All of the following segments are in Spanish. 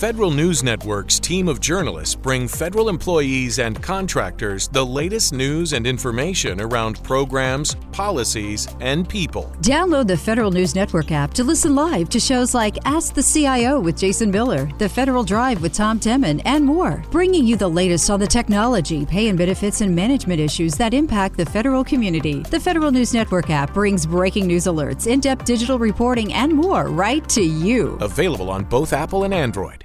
Federal News Network's team of journalists bring federal employees and contractors the latest news and information around programs, policies, and people. Download the Federal News Network app to listen live to shows like Ask the CIO with Jason Miller, The Federal Drive with Tom Temin, and more, bringing you the latest on the technology, pay and benefits, and management issues that impact the federal community. The Federal News Network app brings breaking news alerts, in depth digital reporting, and more right to you. Available on both Apple and Android.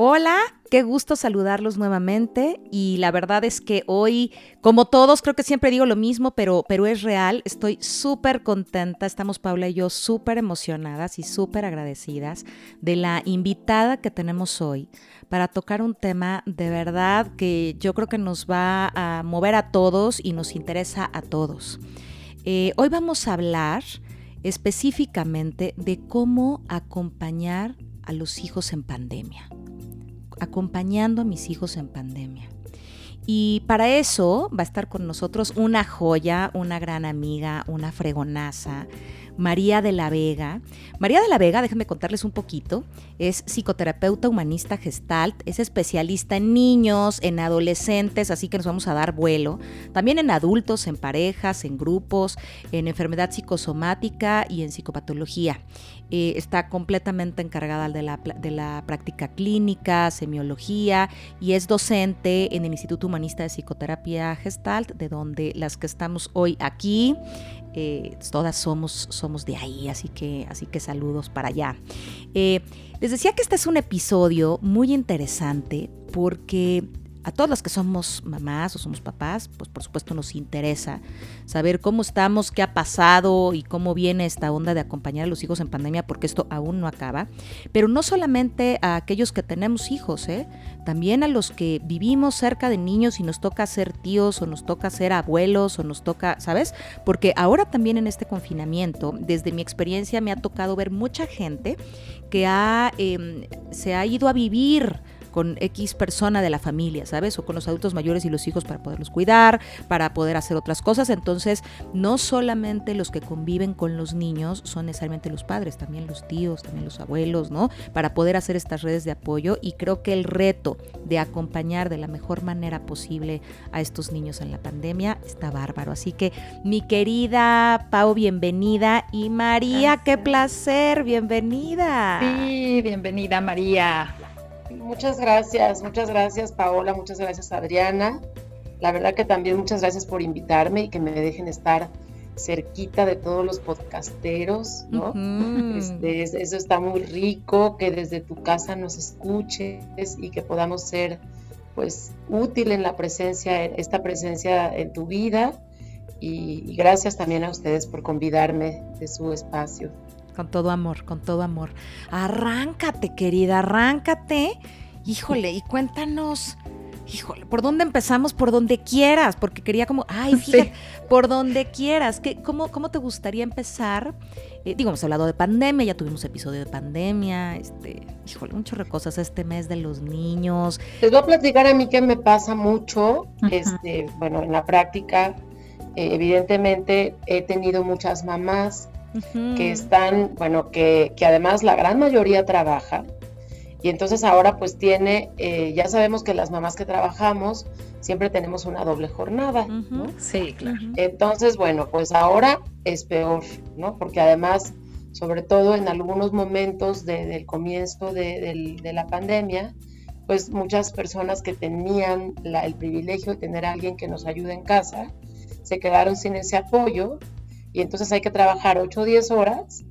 Hola, qué gusto saludarlos nuevamente y la verdad es que hoy, como todos, creo que siempre digo lo mismo, pero, pero es real, estoy súper contenta, estamos Paula y yo súper emocionadas y súper agradecidas de la invitada que tenemos hoy para tocar un tema de verdad que yo creo que nos va a mover a todos y nos interesa a todos. Eh, hoy vamos a hablar específicamente de cómo acompañar a los hijos en pandemia acompañando a mis hijos en pandemia. Y para eso va a estar con nosotros una joya, una gran amiga, una fregonaza, María de la Vega. María de la Vega, déjenme contarles un poquito, es psicoterapeuta humanista gestalt, es especialista en niños, en adolescentes, así que nos vamos a dar vuelo, también en adultos, en parejas, en grupos, en enfermedad psicosomática y en psicopatología. Eh, está completamente encargada de la, de la práctica clínica, semiología y es docente en el Instituto Humanista de Psicoterapia Gestalt, de donde las que estamos hoy aquí, eh, todas somos, somos de ahí, así que, así que saludos para allá. Eh, les decía que este es un episodio muy interesante porque a todos los que somos mamás o somos papás, pues por supuesto nos interesa saber cómo estamos, qué ha pasado y cómo viene esta onda de acompañar a los hijos en pandemia, porque esto aún no acaba. Pero no solamente a aquellos que tenemos hijos, ¿eh? también a los que vivimos cerca de niños y nos toca ser tíos o nos toca ser abuelos o nos toca, ¿sabes? Porque ahora también en este confinamiento, desde mi experiencia me ha tocado ver mucha gente que ha, em, se ha ido a vivir con X persona de la familia, ¿sabes? O con los adultos mayores y los hijos para poderlos cuidar, para poder hacer otras cosas. Entonces, no solamente los que conviven con los niños son necesariamente los padres, también los tíos, también los abuelos, ¿no? Para poder hacer estas redes de apoyo. Y creo que el reto de acompañar de la mejor manera posible a estos niños en la pandemia está bárbaro. Así que, mi querida Pau, bienvenida. Y María, qué placer, bienvenida. Sí, bienvenida María. Muchas gracias, muchas gracias Paola, muchas gracias Adriana. La verdad que también muchas gracias por invitarme y que me dejen estar cerquita de todos los podcasteros, ¿no? Este, eso está muy rico, que desde tu casa nos escuches y que podamos ser pues útil en la presencia, en esta presencia en tu vida. y gracias también a ustedes por convidarme de su espacio. Con todo amor, con todo amor. Arráncate, querida, arráncate. Híjole, y cuéntanos, híjole, ¿por dónde empezamos? Por donde quieras, porque quería como, ay, fíjate, por donde quieras. ¿Qué, cómo, ¿Cómo te gustaría empezar? Eh, digo, hemos hablado de pandemia, ya tuvimos episodio de pandemia, este, híjole, un chorro de cosas este mes de los niños. Les voy a platicar a mí que me pasa mucho, este, bueno, en la práctica, eh, evidentemente he tenido muchas mamás que están, bueno, que, que, además la gran mayoría trabaja. Y entonces ahora pues tiene, eh, ya sabemos que las mamás que trabajamos siempre tenemos una doble jornada, ¿no? Sí, claro. Entonces, bueno, pues ahora es peor, ¿no? Porque además, sobre todo en algunos momentos del comienzo de, de, la pandemia, pues muchas personas que tenían la, el privilegio de tener a alguien que nos ayude en casa, se quedaron sin ese apoyo y entonces hay que trabajar 8 o 10 horas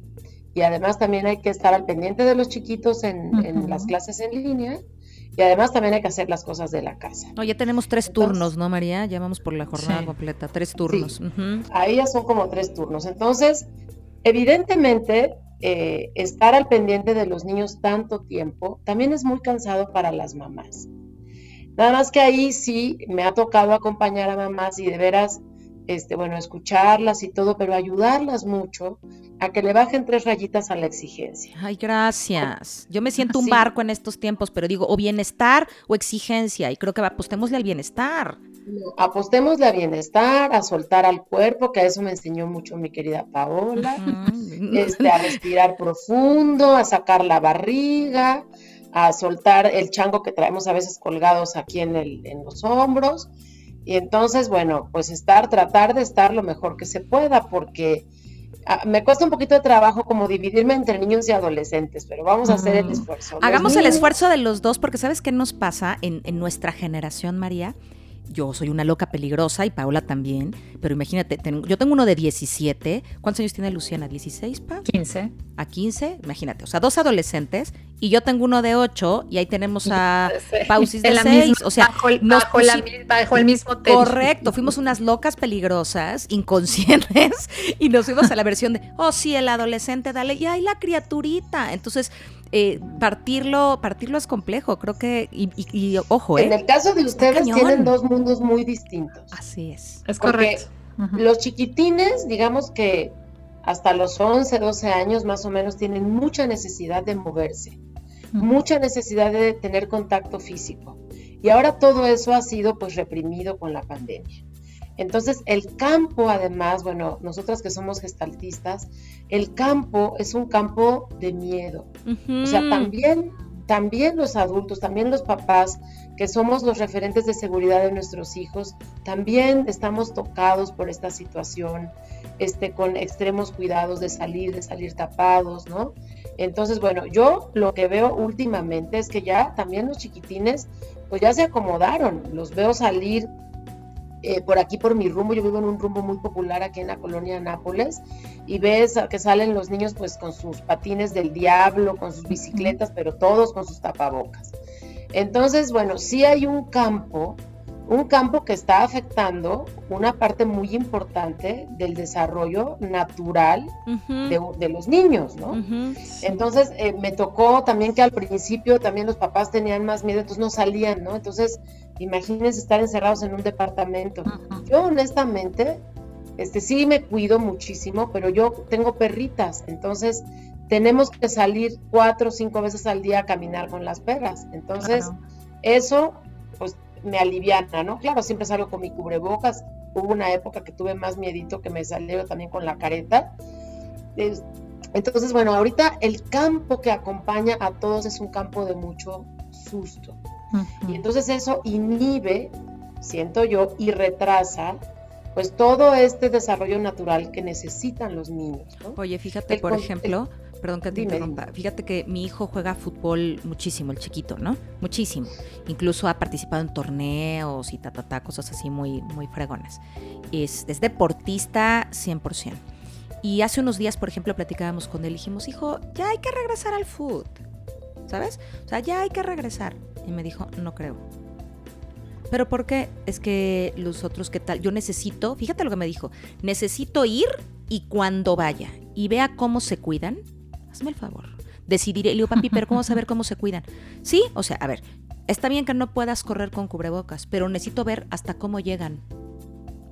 y además también hay que estar al pendiente de los chiquitos en, las clases en línea y además también hay que hacer las cosas de la casa. No, ya tenemos tres turnos, ¿no, María? Ya vamos por la jornada completa, tres turnos. Ahí ya son como tres turnos. Entonces, evidentemente, eh, estar al pendiente de los niños tanto tiempo también es muy cansado para las mamás. Nada más que ahí sí me ha tocado acompañar a mamás y de veras este, bueno, escucharlas y todo, pero ayudarlas mucho a que le bajen tres rayitas a la exigencia. Ay, gracias. Yo me siento un barco en estos tiempos, pero digo, o bienestar o exigencia, y creo que apostémosle al bienestar. apostémosle al bienestar, a soltar al cuerpo, que a eso me enseñó mucho mi querida Paola, este, a respirar profundo, a sacar la barriga, a soltar el chango que traemos a veces colgados aquí en, el, en los hombros y entonces, bueno, pues estar, tratar de estar lo mejor que se pueda, porque ah, me cuesta un poquito de trabajo como dividirme entre niños y adolescentes, pero vamos a hacer el esfuerzo. Hagamos el esfuerzo de los dos, porque ¿sabes qué nos pasa en, en nuestra generación, María? Yo soy una loca peligrosa y Paola también, pero imagínate, yo tengo uno de 17. ¿Cuántos años tiene Luciana? ¿16, Pa? 15. A 15, imagínate, o sea, dos adolescentes y yo tengo uno de 8 y ahí tenemos a Pausis de 6. O sea, bajo el, bajo, el mismo techo. Correcto, fuimos unas locas peligrosas, inconscientes, y nos fuimos a la versión de, oh, sí, el adolescente, dale, y ahí la criaturita. Entonces, eh, partirlo, partirlo es complejo, creo que, y, ojo, ¿eh? En el caso de ustedes tienen dos mundos muy distintos. Así es. Es correcto. Los chiquitines, digamos que hasta los 11, 12 años más o menos, tienen mucha necesidad de moverse, mucha necesidad de tener contacto físico. Y ahora todo eso ha sido pues reprimido con la pandemia. Entonces, el campo, además, bueno, nosotras que somos gestaltistas, el campo es un campo de miedo. O sea, también, también los adultos, también los papás, que somos los referentes de seguridad de nuestros hijos, también estamos tocados por esta situación, este, con extremos cuidados de salir, de salir tapados, ¿no? Entonces, bueno, yo lo que veo últimamente es que ya también los chiquitines, pues ya se acomodaron, los veo salir eh, por aquí, por mi rumbo, yo vivo en un rumbo muy popular aquí en la colonia Nápoles, y ves que salen los niños pues con sus patines del diablo, con sus bicicletas, pero todos con sus tapabocas. Entonces, bueno, sí hay un campo, un campo que está afectando una parte muy importante del desarrollo natural de, los niños, ¿no? Entonces, eh, me tocó también que al principio también los papás tenían más miedo, entonces no salían, ¿no? Entonces, Imagínense estar encerrados en un departamento. Yo honestamente, este sí me cuido muchísimo, pero yo tengo perritas, entonces tenemos que salir cuatro o cinco veces al día a caminar con las perras. Entonces, eso pues me aliviana, ¿no? Claro, siempre salgo con mi cubrebocas. Hubo una época que tuve más miedito que me salió también con la careta. Entonces, bueno, ahorita el campo que acompaña a todos es un campo de mucho susto. Y entonces eso inhibe, siento yo, y retrasa pues todo este desarrollo natural que necesitan los niños. Oye, fíjate, por ejemplo, perdón que te interrumpa, fíjate que mi hijo juega fútbol muchísimo, el chiquito, ¿no? Muchísimo. Incluso ha participado en torneos y ta, ta, ta cosas así muy, muy fregonas. Es, es deportista 100%. Y hace unos días, por ejemplo, platicábamos con él y dijimos, hijo, ya hay que regresar al fútbol. ¿Sabes? O sea, ya hay que regresar. Y me dijo, no creo. Pero ¿por qué? Es que los otros, ¿qué tal? Yo necesito, fíjate lo que me dijo, necesito ir y cuando vaya y vea cómo se cuidan, hazme el favor. Decidiré, le digo, papi, pero ¿cómo saber cómo se cuidan? Sí, o sea, a ver, está bien que no puedas correr con cubrebocas, pero necesito ver hasta cómo llegan.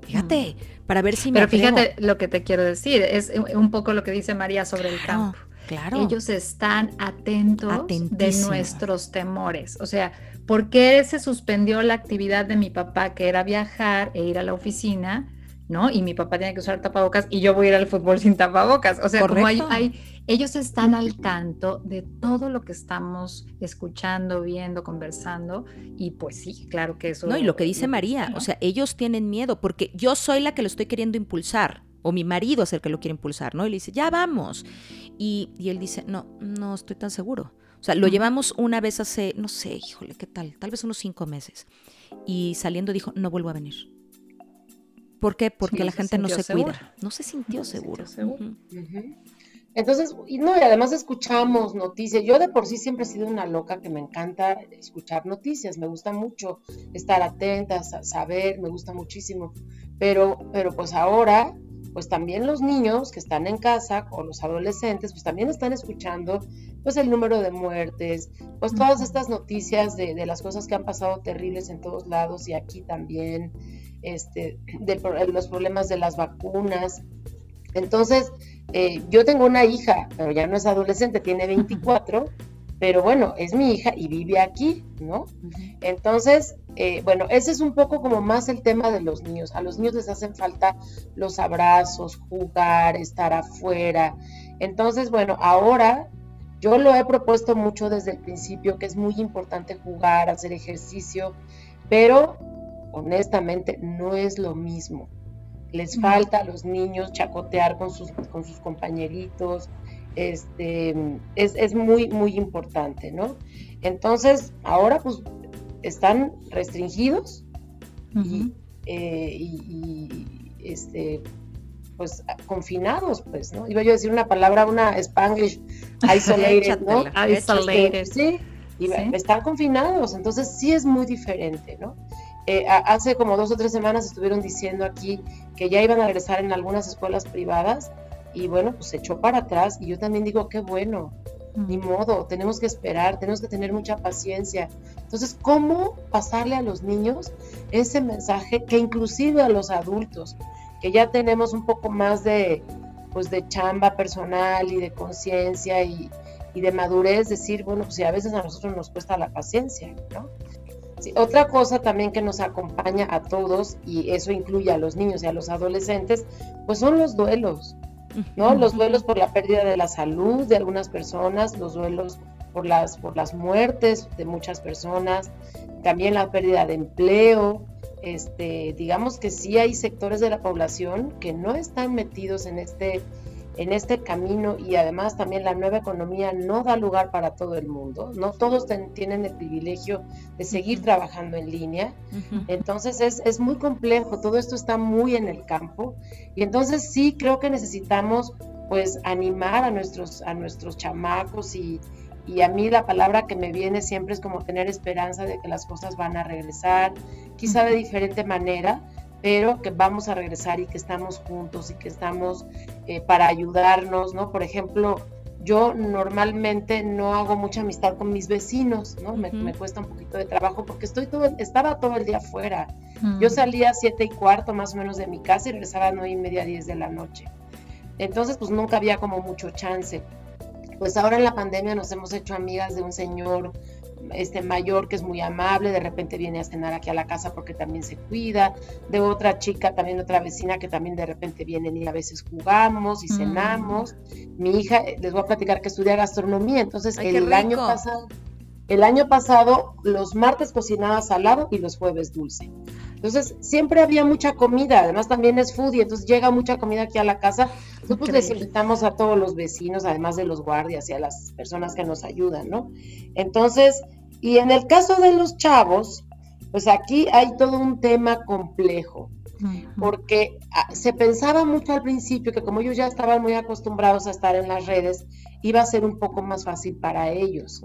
Fíjate, mm. para ver si me Pero fíjate lo que te quiero decir, es un poco lo que dice María sobre el campo. Claro. Ellos están atentos de nuestros temores. O sea, ¿por qué se suspendió la actividad de mi papá, que era viajar e ir a la oficina? ¿no? Y mi papá tiene que usar tapabocas y yo voy a ir al fútbol sin tapabocas. O sea, como hay, ellos están al tanto de todo lo que estamos escuchando, viendo, conversando y pues sí, claro que eso. No, y lo que dice María, o sea, ellos tienen miedo porque yo soy la que lo estoy queriendo impulsar o mi marido es el que lo quiere impulsar, ¿no? Y le dice, ya vamos. Y, él dice, no, no estoy tan seguro. O sea, lo llevamos una vez hace, no sé, híjole, ¿qué tal? Tal vez unos cinco meses. Y saliendo dijo, no vuelvo a venir. ¿Por qué? Porque la gente no se cuida. No se sintió seguro. Entonces, y no, y además escuchamos noticias. Yo de por sí siempre he sido una loca que me encanta escuchar noticias. Me gusta mucho estar atenta, saber, me gusta muchísimo. Pero, pero pues ahora pues también los niños que están en casa o los adolescentes, pues también están escuchando pues el número de muertes, pues todas estas noticias de, las cosas que han pasado terribles en todos lados y aquí también. este, de, los problemas de las vacunas. Entonces, eh, yo tengo una hija, pero ya no es adolescente, tiene 24, pero bueno, es mi hija y vive aquí, ¿no? Entonces, eh, bueno, ese es un poco como más el tema de los niños. A los niños les hacen falta los abrazos, jugar, estar afuera. Entonces, bueno, ahora yo lo he propuesto mucho desde el principio, que es muy importante jugar, hacer ejercicio, pero honestamente no es lo mismo. Les falta a los niños chacotear con sus, con sus compañeritos, este, es, muy, muy importante, ¿no? Entonces, ahora pues están restringidos eh, y, este, pues confinados, pues, ¿no? Iba yo a decir una palabra, una spanglish, isolated, ¿no? Isolated. Este, sí, y están confinados, entonces sí es muy diferente, ¿no? Eh, hace como dos o tres semanas estuvieron diciendo aquí que ya iban a regresar en algunas escuelas privadas y bueno, pues se echó para atrás y yo también digo, qué bueno, ni modo, tenemos que esperar, tenemos que tener mucha paciencia. Entonces, ¿cómo pasarle a los niños ese mensaje que inclusive a los adultos, que ya tenemos un poco más de, pues, de chamba personal y de conciencia y, de madurez, decir, bueno, pues si a veces a nosotros nos cuesta la paciencia, ¿no? otra cosa también que nos acompaña a todos, y eso incluye a los niños y a los adolescentes, pues son los duelos. ¿No? Los duelos por la pérdida de la salud de algunas personas, los duelos por las, por las muertes de muchas personas, también la pérdida de empleo. Este, digamos que sí hay sectores de la población que no están metidos en este en este camino y además también la nueva economía no da lugar para todo el mundo, no todos tienen el privilegio de seguir trabajando en línea, entonces es, es, muy complejo, todo esto está muy en el campo y entonces sí creo que necesitamos pues animar a nuestros, a nuestros chamacos y, y a mí la palabra que me viene siempre es como tener esperanza de que las cosas van a regresar, quizá de diferente manera, pero que vamos a regresar y que estamos juntos y que estamos eh, para ayudarnos, ¿no? Por ejemplo, yo normalmente no hago mucha amistad con mis vecinos, ¿no? me, cuesta un poquito de trabajo porque estoy todo, estaba todo el día afuera. Yo salía a siete y cuarto más o menos de mi casa y regresaba a nueve y media, diez de la noche. Entonces, pues nunca había como mucho chance. Pues ahora en la pandemia nos hemos hecho amigas de un señor este mayor que es muy amable, de repente viene a cenar aquí a la casa porque también se cuida, de otra chica, también otra vecina que también de repente vienen y a veces jugamos y mm. cenamos. Mi hija, eh, les voy a platicar que estudia gastronomía, entonces el año pasado, el año pasado los martes cocinaba salado y los jueves dulce. Entonces, siempre había mucha comida, además también es foodie, entonces llega mucha comida aquí a la casa. Nosotros pues, les invitamos a todos los vecinos, además de los guardias y a las personas que nos ayudan, ¿no? Entonces, y en el caso de los chavos, pues aquí hay todo un tema complejo, porque ah, se pensaba mucho al principio que como ellos ya estaban muy acostumbrados a estar en las redes, iba a ser un poco más fácil para ellos.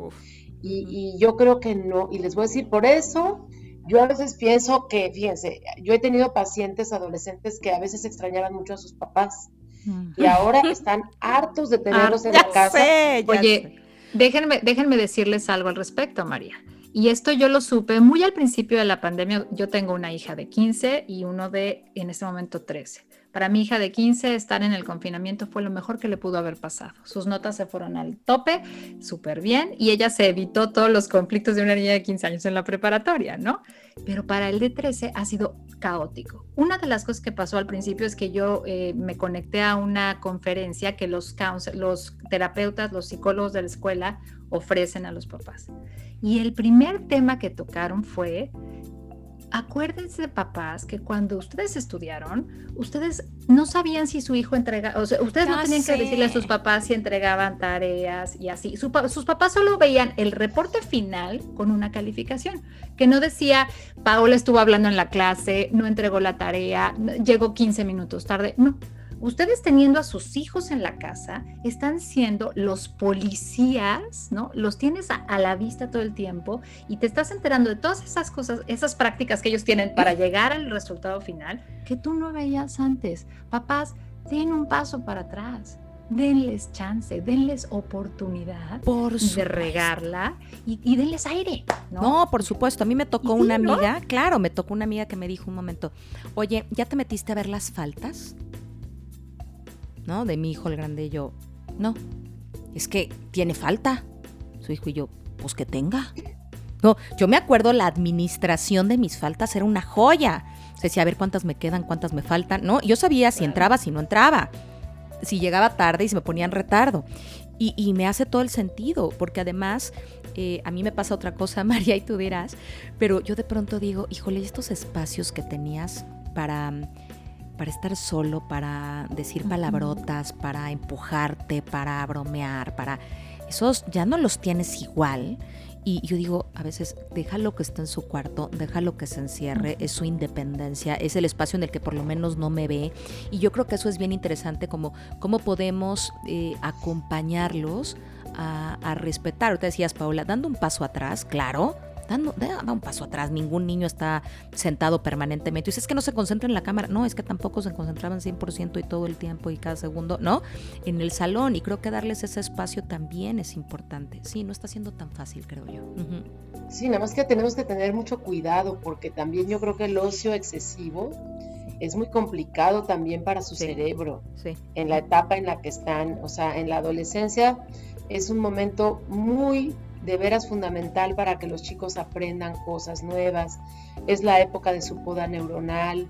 Y, y, yo creo que no, y les voy a decir, por eso yo a veces pienso que, fíjense, yo he tenido pacientes adolescentes que a veces extrañaban mucho a sus papás y ahora están hartos de tenerlos en la casa. Oye, Déjenme, déjenme decirles algo al respecto, María. Y esto yo lo supe muy al principio de la pandemia. Yo tengo una hija de 15 y uno de, en este momento, 13. Para mi hija de 15, estar en el confinamiento fue lo mejor que le pudo haber pasado. Sus notas se fueron al tope, súper bien, y ella se evitó todos los conflictos de una niña de 15 años en la preparatoria, ¿no? Pero para el de 13 ha sido caótico. Una de las cosas que pasó al principio es que yo eh, me conecté a una conferencia que los, los terapeutas, los psicólogos de la escuela ofrecen a los papás. Y el primer tema que tocaron fue acuérdense, papás, que cuando ustedes estudiaron, ustedes no sabían si su hijo entregaba, o sea, ustedes no tenían que decirle a sus papás si entregaban tareas y así. sus papás solo veían el reporte final con una calificación, que no decía, Paola estuvo hablando en la clase, no entregó la tarea, llegó 15 minutos tarde. No, ustedes teniendo a sus hijos en la casa, están siendo los policías, ¿no? Los tienes a, la vista todo el tiempo y te estás enterando de todas esas cosas, esas prácticas que ellos tienen para llegar al resultado final que tú no veías antes. Papás, tienen un paso para atrás. denles chance, denles oportunidad de regarla y, denles aire. ¿no? ¿no? por supuesto. A mí me tocó una amiga, claro, me tocó una amiga que me dijo un momento, oye, ¿ya te metiste a ver las faltas? ¿No? De mi hijo el grande y yo, no, es que tiene falta. Su hijo y yo, pues que tenga. No, yo me acuerdo la administración de mis faltas era una joya. Decía, a ver cuántas me quedan, cuántas me faltan. No, yo sabía si entraba, si no entraba. Si llegaba tarde y se me ponían retardo. Y, me hace todo el sentido, porque además eh, a mí me pasa otra cosa, María, y tú dirás, pero yo de pronto digo, híjole, estos espacios que tenías para, para estar solo, para decir palabrotas, para empujarte, para bromear, para... Esos ya no los tienes igual y yo digo, a veces, déjalo que esté en su cuarto, déjalo que se encierre, es su independencia, es el espacio en el que por lo menos no me ve. Y yo creo que eso es bien interesante, como cómo podemos eh, acompañarlos a, a respetar. Te decías, Paula, dando un paso atrás, claro, dando, da un paso atrás, ningún niño está sentado permanentemente. Y es que no se concentra en la cámara, no, es que tampoco se concentraban 100% y todo el tiempo y cada segundo, ¿no? En el salón y creo que darles ese espacio también es importante. Sí, no está siendo tan fácil, creo yo. Sí, nada más que tenemos que tener mucho cuidado porque también yo creo que el ocio excesivo es muy complicado también para su cerebro sí. en la etapa en la que están, o sea, en la adolescencia es un momento muy de veras fundamental para que los chicos aprendan cosas nuevas. Es la época de su poda neuronal.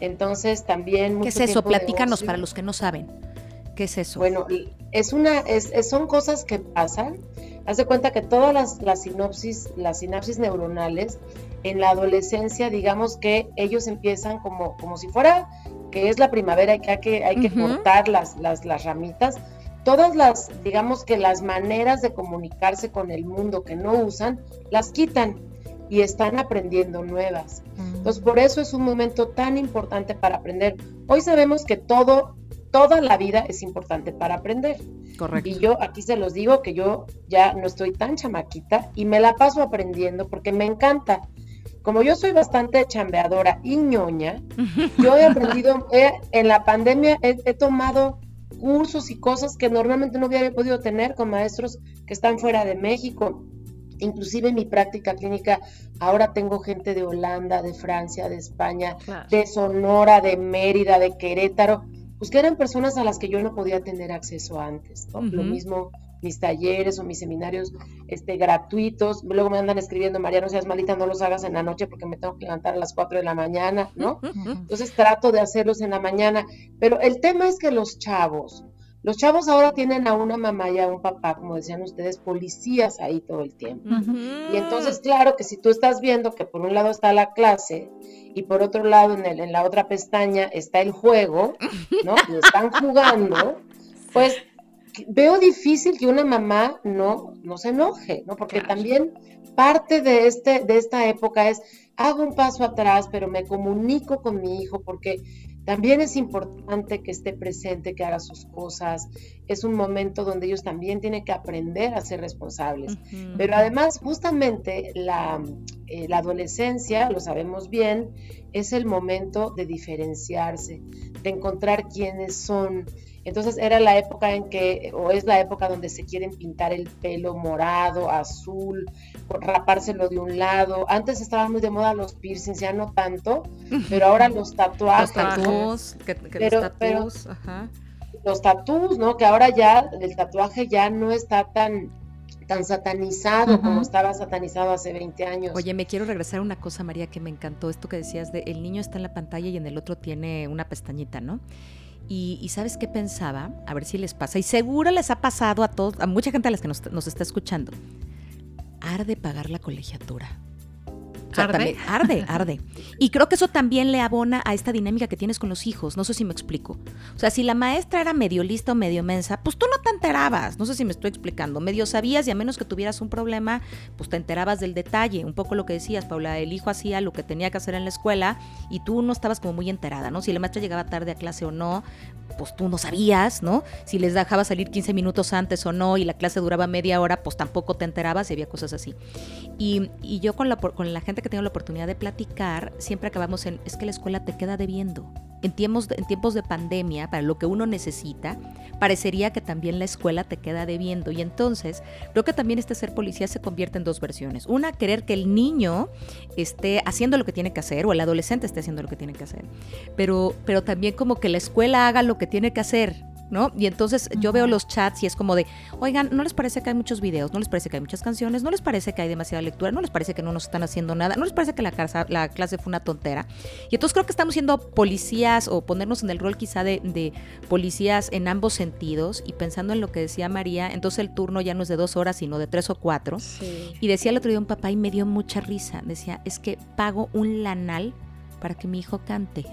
Entonces también... ¿Qué es eso? Platícanos para los que no saben. ¿Qué es eso? Bueno, es una, es, son cosas que pasan. Haz de cuenta que todas las, las sinopsis, las sinapsis neuronales, en la adolescencia, digamos que ellos empiezan como, como si fuera que es la primavera y que hay que, hay que cortar las, las, las ramitas todas las, digamos que las maneras de comunicarse con el mundo que no usan, las quitan y están aprendiendo nuevas. Mm. Entonces, por eso es un momento tan importante para aprender. Hoy sabemos que todo, toda la vida es importante para aprender. Correcto. Y yo aquí se los digo que yo ya no estoy tan chamaquita y me la paso aprendiendo porque me encanta. Como yo soy bastante chambeadora y ñoña, yo he aprendido, en la pandemia he tomado cursos y cosas que normalmente no hubiera podido tener con maestros que están fuera de México. Inclusive en mi práctica clínica ahora tengo gente de Holanda, de Francia, de España, de Sonora, de Mérida, de Querétaro, pues que eran personas a las que yo no podía tener acceso antes. Lo mismo mis talleres o mis seminarios este, gratuitos. Luego me andan escribiendo, María, no seas malita, no los hagas en la noche porque me tengo que levantar a las 4 de la mañana, ¿no? Entonces trato de hacerlos en la mañana. Pero el tema es que los chavos, los chavos ahora tienen a una mamá y a un papá, como decían ustedes, policías ahí todo el tiempo. Y entonces, claro que si tú estás viendo que por un lado está la clase y por otro lado en, el, en la otra pestaña está el juego, ¿no? Y están jugando, pues veo difícil que una mamá no, no se enoje, ¿no? Porque también parte de, este, de esta época es, hago un paso atrás, pero me comunico con mi hijo porque también es importante que esté presente, que haga sus cosas. Es un momento donde ellos también tienen que aprender a ser responsables. Pero además, justamente la, eh, la adolescencia, lo sabemos bien, es el momento de diferenciarse, de encontrar quiénes son, entonces era la época en que, o es la época donde se quieren pintar el pelo morado, azul, rapárselo de un lado. Antes estaban muy de moda los piercings, ya no tanto, pero ahora los tatuajes. Los tatuos, que, los tatuos, ajá. Los tatuos, ¿no? Que ahora ya el tatuaje ya no está tan tan satanizado como estaba satanizado hace 20 años. Oye, me quiero regresar a una cosa, María, que me encantó, esto que decías de el niño está en la pantalla y en el otro tiene una pestañita, ¿no? Y, ¿sabes qué pensaba? A ver si les pasa. Y seguro les ha pasado a todos, a mucha gente a las que nos, nos está escuchando. Arde pagar la colegiatura. ¿Arde? arde, arde. Y creo que eso también le abona a esta dinámica que tienes con los hijos. No sé si me explico. O sea, si la maestra era medio lista o medio mensa, pues tú no te enterabas. No sé si me estoy explicando. Medio sabías y a menos que tuvieras un problema, pues te enterabas del detalle. Un poco lo que decías, Paula. El hijo hacía lo que tenía que hacer en la escuela y tú no estabas como muy enterada, ¿no? Si la maestra llegaba tarde a clase o no, pues tú no sabías, ¿no? Si les dejaba salir 15 minutos antes o no y la clase duraba media hora, pues tampoco te enterabas y había cosas así. Y, y yo con la, con la gente que tengo la oportunidad de platicar, siempre acabamos en, es que la escuela te queda debiendo. en tiempos, de, en tiempos de pandemia, para lo que uno necesita, parecería que también la escuela te queda debiendo. Y entonces, creo que también este ser policía se convierte en dos versiones. Una, querer que el niño esté haciendo lo que tiene que hacer, o el adolescente esté haciendo lo que tiene que hacer. Pero, pero también como que la escuela haga lo que tiene que hacer, ¿no? Y entonces yo veo los chats y es como de, oigan, ¿no les parece que hay muchos videos? ¿No les parece que hay muchas canciones? ¿No les parece que hay demasiada lectura? ¿No les parece que no nos están haciendo nada? ¿No les parece que la, la clase fue una tontera? Y entonces creo que estamos siendo policías o ponernos en el rol quizá de, policías en ambos sentidos y pensando en lo que decía María, entonces el turno ya no es de dos horas, sino de tres o cuatro. Y decía el otro día un papá y me dio mucha risa, decía, es que pago un lanal para que mi hijo cante.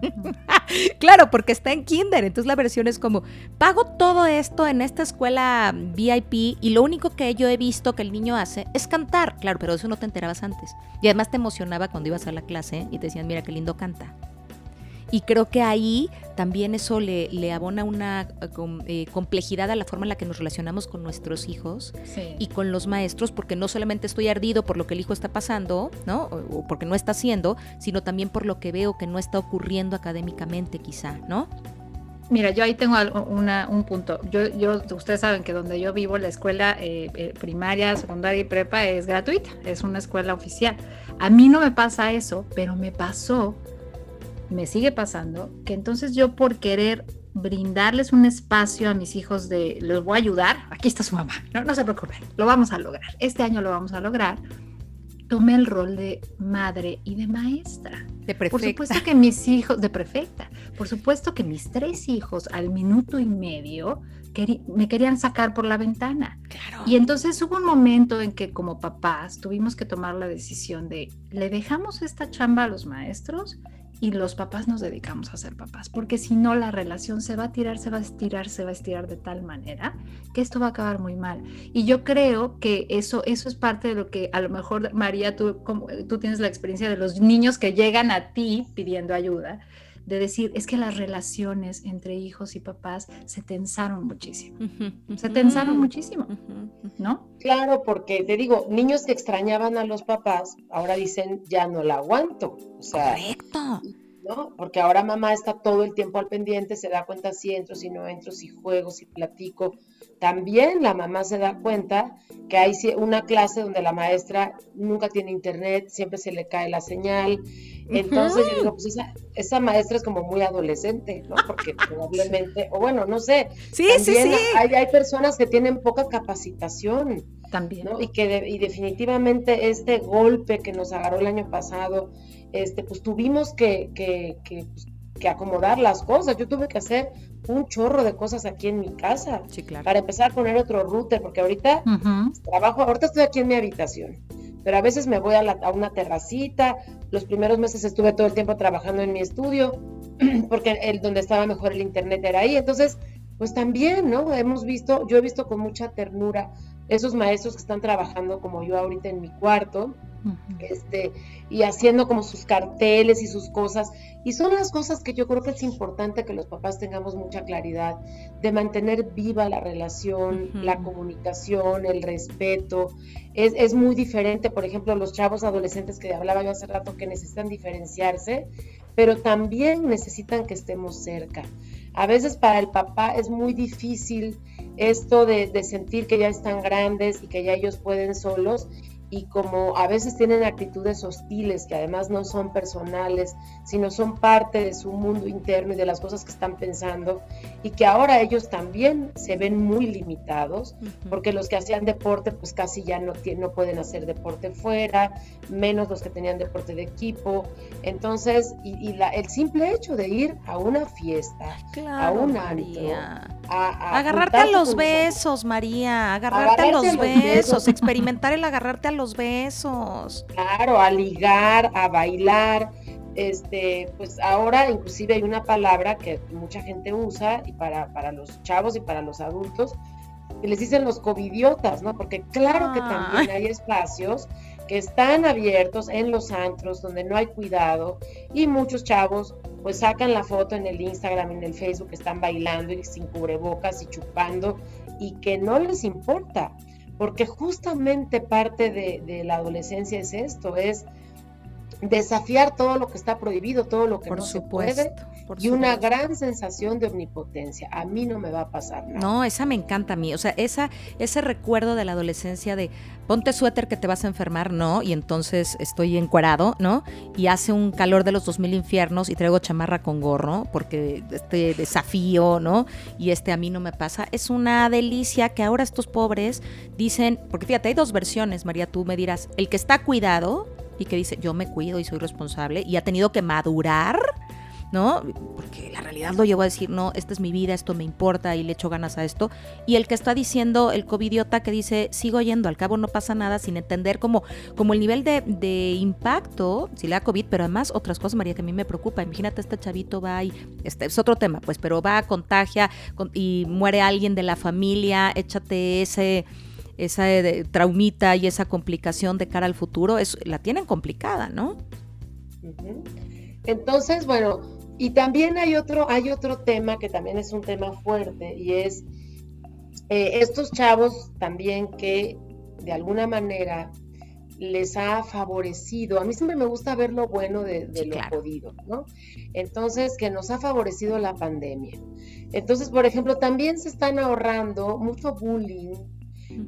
claro, porque está en kinder, entonces la versión es como, pago todo esto en esta escuela VIP y lo único que yo he visto que el niño hace es cantar. Claro, pero eso no te enterabas antes. Y además te emocionaba cuando ibas a la clase y te decían, mira qué lindo canta. Y creo que ahí también eso le, le abona una eh, eh, complejidad a la forma en la que nos relacionamos con nuestros hijos y con los maestros, porque no solamente estoy ardido por lo que el hijo está pasando, ¿no? O, porque no está haciendo, sino también por lo que veo que no está ocurriendo académicamente, quizá, ¿no? Mira, yo ahí tengo un punto. Yo, yo, ustedes saben que donde yo vivo, la escuela eh, primaria, secundaria y prepa es gratuita, es una escuela oficial. A mí no me pasa eso, pero me pasó me sigue pasando que entonces yo por querer brindarles un espacio a mis hijos de los voy a ayudar, aquí está su mamá, no, no se preocupen, lo vamos a lograr, este año lo vamos a lograr, tomé el rol de madre y de maestra. De prefecta. Por supuesto que mis hijos, de prefecta, por supuesto que mis tres hijos al minuto y medio me querían sacar por la ventana. Claro. Y entonces hubo un momento en que como papás tuvimos que tomar la decisión de, ¿le dejamos esta chamba a los maestros? Y los papás nos dedicamos a ser papás, porque si no la relación se va a tirar, se va a estirar, se va a estirar de tal manera que esto va a acabar muy mal. Y yo creo que eso, eso es parte de lo que a lo mejor, María, tú, como, tú tienes la experiencia de los niños que llegan a ti pidiendo ayuda de decir, es que las relaciones entre hijos y papás se tensaron muchísimo. Se tensaron muchísimo, ¿no? Claro, porque te digo, niños que extrañaban a los papás, ahora dicen, ya no la aguanto. O sea, Correcto. ¿no? Porque ahora mamá está todo el tiempo al pendiente, se da cuenta si entro, si no entro, si juego, si platico. También la mamá se da cuenta que hay una clase donde la maestra nunca tiene internet, siempre se le cae la señal, entonces yo digo, pues esa, esa, maestra es como muy adolescente, ¿no? Porque probablemente, o bueno, no sé. Sí, sí, sí. Hay, hay personas que tienen poca capacitación. También. ¿no? Y que y definitivamente este golpe que nos agarró el año pasado, este, pues tuvimos que, que, que, pues, que acomodar las cosas. Yo tuve que hacer un chorro de cosas aquí en mi casa. Sí, claro. Para empezar a poner otro router, porque ahorita trabajo, ahorita estoy aquí en mi habitación pero a veces me voy a, a, una terracita. Los primeros meses estuve todo el tiempo trabajando en mi estudio, porque el donde estaba mejor el internet era ahí. Entonces, pues también, ¿no? Hemos visto, yo he visto con mucha ternura esos maestros que están trabajando como yo ahorita en mi cuarto, este, y haciendo como sus carteles y sus cosas. Y son las cosas que yo creo que es importante que los papás tengamos mucha claridad de mantener viva la relación, la comunicación, el respeto. Es, es, muy diferente, por ejemplo, los chavos adolescentes que hablaba yo hace rato que necesitan diferenciarse, pero también necesitan que estemos cerca. A veces para el papá es muy difícil esto de, de sentir que ya están grandes y que ya ellos pueden solos y como a veces tienen actitudes hostiles que además no son personales, sino son parte de su mundo interno y de las cosas que están pensando y que ahora ellos también se ven muy limitados porque los que hacían deporte pues casi ya no, no pueden hacer deporte fuera, menos los que tenían deporte de equipo. Entonces, y, la, el simple hecho de ir a una fiesta, a un María. a, agarrarte a los besos, María, agarrarte, a los, besos, experimentar el agarrarte a los besos. Claro, a ligar, a bailar. Este, pues ahora inclusive hay una palabra que mucha gente usa y para, para los chavos y para los adultos, que les dicen los covidiotas, ¿no? Porque claro que también hay espacios que están abiertos en los antros donde no hay cuidado y muchos chavos pues sacan la foto en el Instagram, en el Facebook, están bailando y sin cubrebocas y chupando y que no les importa porque justamente parte de, la adolescencia es esto, es desafiar todo lo que está prohibido, todo lo que no se puede y una gran sensación de omnipotencia. A mí no me va a pasar nada. No, esa me encanta a mí. O sea, esa, ese recuerdo de la adolescencia de ponte suéter que te vas a enfermar, ¿no? Y entonces estoy encuerado, ¿no? Y hace un calor de los dos mil infiernos y traigo chamarra con gorro porque este desafío, ¿no? Y este a mí no me pasa. Es una delicia que ahora estos pobres dicen, porque fíjate, hay dos versiones, María, tú me dirás, el que está cuidado y que dice, yo me cuido y soy responsable y ha tenido que madurar ¿no? Porque la realidad lo llevo a decir, no, esta es mi vida, esto me importa y le echo ganas a esto. Y el que está diciendo, el covidiota que dice, sigo yendo, al cabo no pasa nada, sin entender como, como el nivel de, impacto, si le da COVID, pero además otras cosas, María, que a mí me preocupa. Imagínate, este chavito va y, este es otro tema, pues, pero va, contagia y muere alguien de la familia, échate ese esa eh, traumita y esa complicación de cara al futuro, es, la tienen complicada, ¿no? Entonces, bueno, y también hay otro, hay otro tema que también es un tema fuerte y es eh, estos chavos también que de alguna manera les ha favorecido, a mí siempre me gusta ver lo bueno de, lo jodido, ¿no? Entonces, que nos ha favorecido la pandemia. Entonces, por ejemplo, también se están ahorrando mucho bullying,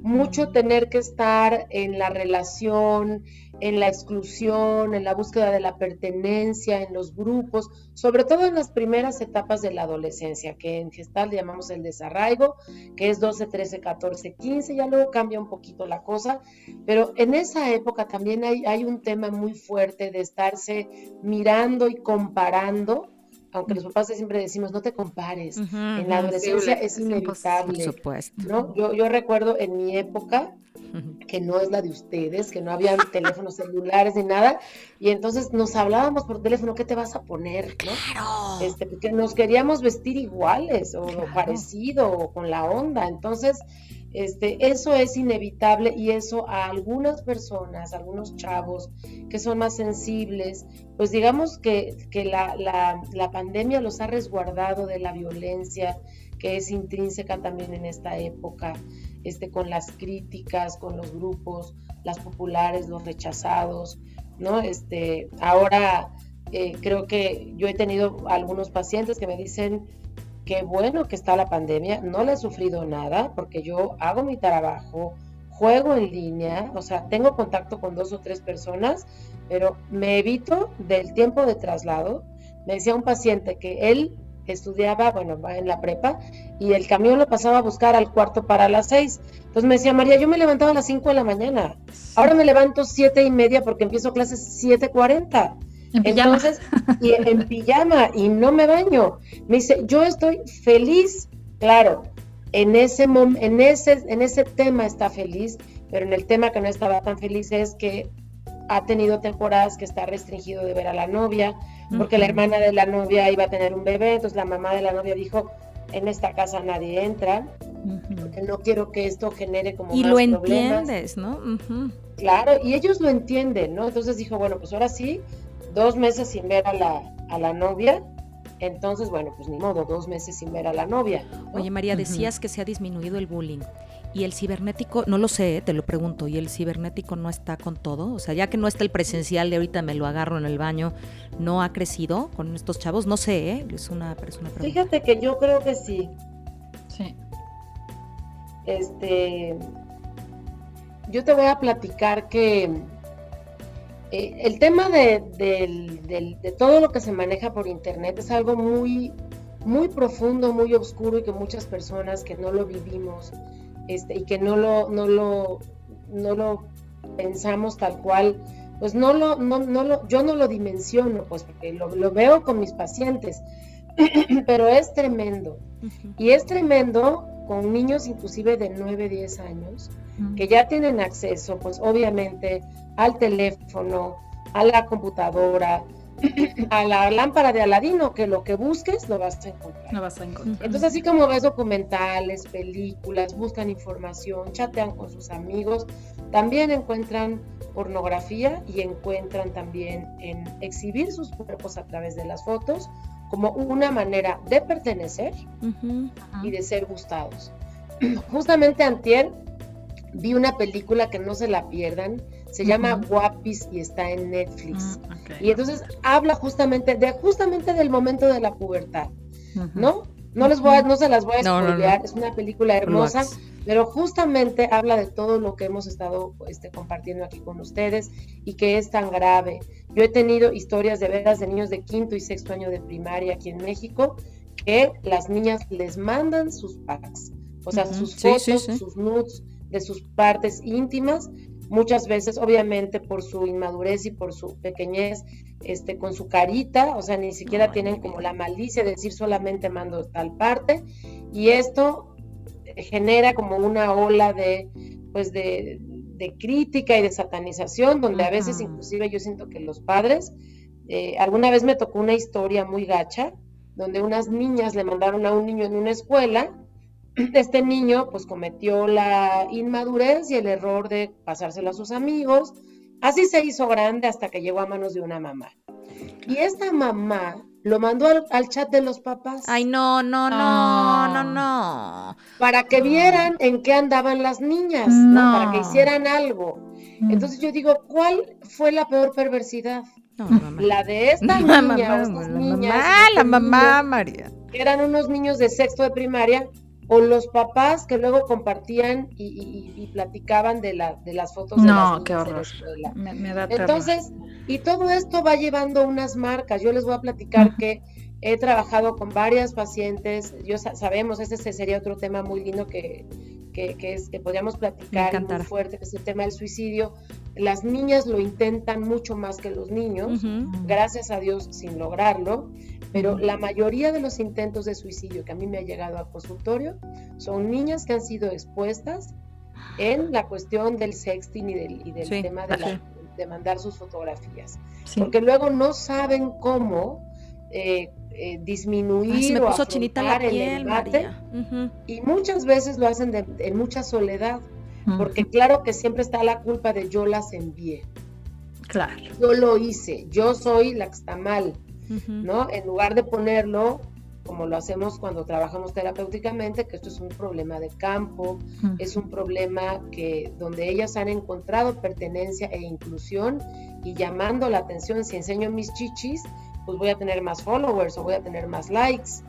mucho tener que estar en la relación, en la exclusión, en la búsqueda de la pertenencia, en los grupos, sobre todo en las primeras etapas de la adolescencia, que en gestal llamamos el desarraigo, que es 12, 13, 14, 15, ya luego cambia un poquito la cosa, pero en esa época también hay, hay un tema muy fuerte de estarse mirando y comparando aunque los papás siempre decimos, no te compares, en la adolescencia es inevitable. Por supuesto. ¿no? Yo, yo recuerdo en mi época, que no es la de ustedes, que no había teléfonos celulares ni nada, y entonces nos hablábamos por teléfono, ¿qué te vas a poner? Claro. Este, porque nos queríamos vestir iguales o parecido o con la onda, entonces este, eso es inevitable y eso a algunas personas, algunos chavos que son más sensibles, pues digamos que, la, la, pandemia los ha resguardado de la violencia que es intrínseca también en esta época, este, con las críticas, con los grupos, las populares, los rechazados, ¿no? Este, ahora eh, creo que yo he tenido algunos pacientes que me dicen, qué bueno que está la pandemia, no le he sufrido nada porque yo hago mi trabajo, juego en línea, o sea, tengo contacto con dos o tres personas, pero me evito del tiempo de traslado. Me decía un paciente que él estudiaba, bueno, en la prepa, y el camión lo pasaba a buscar al cuarto para las seis. Entonces me decía, María, yo me levantaba a las cinco de la mañana, ahora me levanto siete y media porque empiezo clases siete cuarenta. Entonces, y en pijama y no me baño. Me dice, yo estoy feliz, claro, en ese, en, ese, en ese tema está feliz, pero en el tema que no estaba tan feliz es que ha tenido temporadas que está restringido de ver a la novia, porque la hermana de la novia iba a tener un bebé, entonces la mamá de la novia dijo, en esta casa nadie entra, porque no quiero que esto genere como... Y lo entiendes, ¿no? Claro, y ellos lo entienden, ¿no? Entonces dijo, bueno, pues ahora sí, dos meses sin ver a la, a la novia, entonces, bueno, pues ni modo, dos meses sin ver a la novia. Oye, María, decías que se ha disminuido el bullying. Y el cibernético, no lo sé, te lo pregunto, ¿y el cibernético no está con todo? O sea, ya que no está el presencial de ahorita me lo agarro en el baño, ¿no ha crecido con estos chavos? No sé, ¿eh? es una persona Fíjate que yo creo que sí. Sí. Este, yo te voy a platicar que eh, el tema de, todo lo que se maneja por internet es algo muy, muy profundo, muy oscuro y que muchas personas que no lo vivimos este, y que no lo, no lo, no lo pensamos tal cual, pues no lo, no, no lo, yo no lo dimensiono, pues porque lo, lo veo con mis pacientes, pero es tremendo. Y es tremendo con niños inclusive de 9, 10 años, que ya tienen acceso, pues obviamente al teléfono, a la computadora, a la lámpara de Aladino, que lo que busques lo vas a encontrar. Lo vas a encontrar. Entonces, así como ves documentales, películas, buscan información, chatean con sus amigos, también encuentran pornografía y encuentran también en exhibir sus cuerpos a través de las fotos como una manera de pertenecer y de ser gustados. Justamente antier vi una película que no se la pierdan, Se llama Guapis y está en Netflix. Mm, y entonces habla justamente de justamente del momento de la pubertad, ¿no? No les voy no se las voy a spoilear, es una película hermosa, pero justamente habla de todo lo que hemos estado este, compartiendo aquí con ustedes y que es tan grave. Yo he tenido historias de veras de niños de quinto y sexto año de primaria aquí en México que las niñas les mandan sus packs, o sea, sus fotos, sus nudes de sus partes íntimas, muchas veces obviamente por su inmadurez y por su pequeñez, este, con su carita, o sea, ni siquiera tienen como la malicia de decir solamente mando tal parte, y esto genera como una ola de, pues de, crítica y de satanización, donde a veces inclusive yo siento que los padres, eh, alguna vez me tocó una historia muy gacha, donde unas niñas le mandaron a un niño en una escuela, este niño pues cometió la inmadurez y el error de pasárselo a sus amigos, así se hizo grande hasta que llegó a manos de una mamá. Y esta mamá lo mandó al, chat de los papás. Ay, no, no, no, no, no. Para que vieran en qué andaban las niñas, no. para que hicieran algo. Mm. Entonces yo digo, ¿cuál fue la peor perversidad? La de esta niña, mamá, la mamá María. Que eran unos niños de sexto de primaria o los papás que luego compartían y, platicaban de, la, de las fotos de las qué horror. Me, da Entonces, y todo esto va llevando unas marcas. Yo les voy a platicar que he trabajado con varias pacientes. Yo sabemos, ese sería otro tema muy lindo que, que, es, que podríamos platicar muy fuerte, que es el tema del suicidio. Las niñas lo intentan mucho más que los niños, gracias a Dios sin lograrlo, pero la mayoría de los intentos de suicidio que a mí me ha llegado al consultorio son niñas que han sido expuestas en la cuestión del sexting y del, y del tema de, mandar sus fotografías, porque luego no saben cómo eh, eh, disminuir o chinita la piel, el y muchas veces lo hacen en mucha soledad, porque claro que siempre está la culpa de yo las envié. Claro. Yo lo hice, yo soy la que está mal, ¿no? En lugar de ponerlo como lo hacemos cuando trabajamos terapéuticamente, que esto es un problema de campo, es un problema que donde ellas han encontrado pertenencia e inclusión y llamando la atención, si enseño mis chichis, pues voy a tener más followers o voy a tener más likes.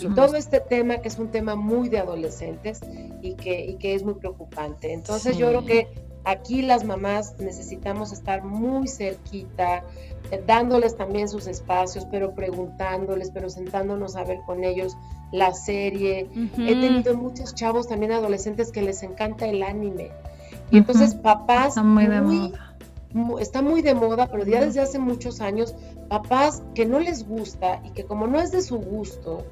Y todo este tema que es un tema muy de adolescentes y que, y que es muy preocupante. Entonces yo creo que aquí las mamás necesitamos estar muy cerquita, eh, dándoles también sus espacios, pero preguntándoles, pero sentándonos a ver con ellos la serie. He tenido muchos chavos también adolescentes que les encanta el anime. Y entonces papás muy, muy está muy de moda, pero ya desde hace muchos años, papás que no les gusta y que como no es de su gusto,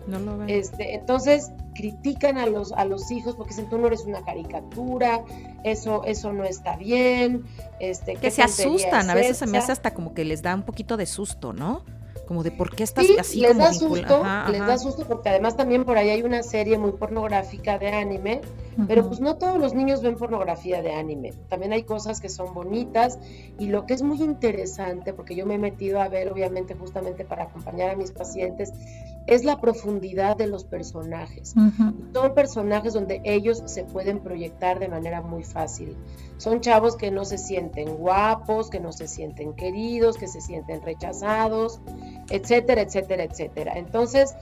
Este, entonces critican a los, a los hijos porque dicen tú no eres una caricatura, eso, eso no está bien, este, que se asustan, a veces se me hace hasta como que les da un poquito de susto, ¿no? Como de por qué estás así les da susto, les da susto porque además también por ahí hay una serie muy pornográfica de anime, pero pues no todos los niños ven pornografía de anime. También hay cosas que son bonitas y lo que es muy interesante, porque yo me he metido a ver obviamente justamente para acompañar a mis pacientes, es la profundidad de los personajes. Son personajes donde ellos se pueden proyectar de manera muy fácil. Son chavos que no se sienten guapos, que no se sienten queridos, que se sienten rechazados, etcétera, etcétera, etcétera. Entonces,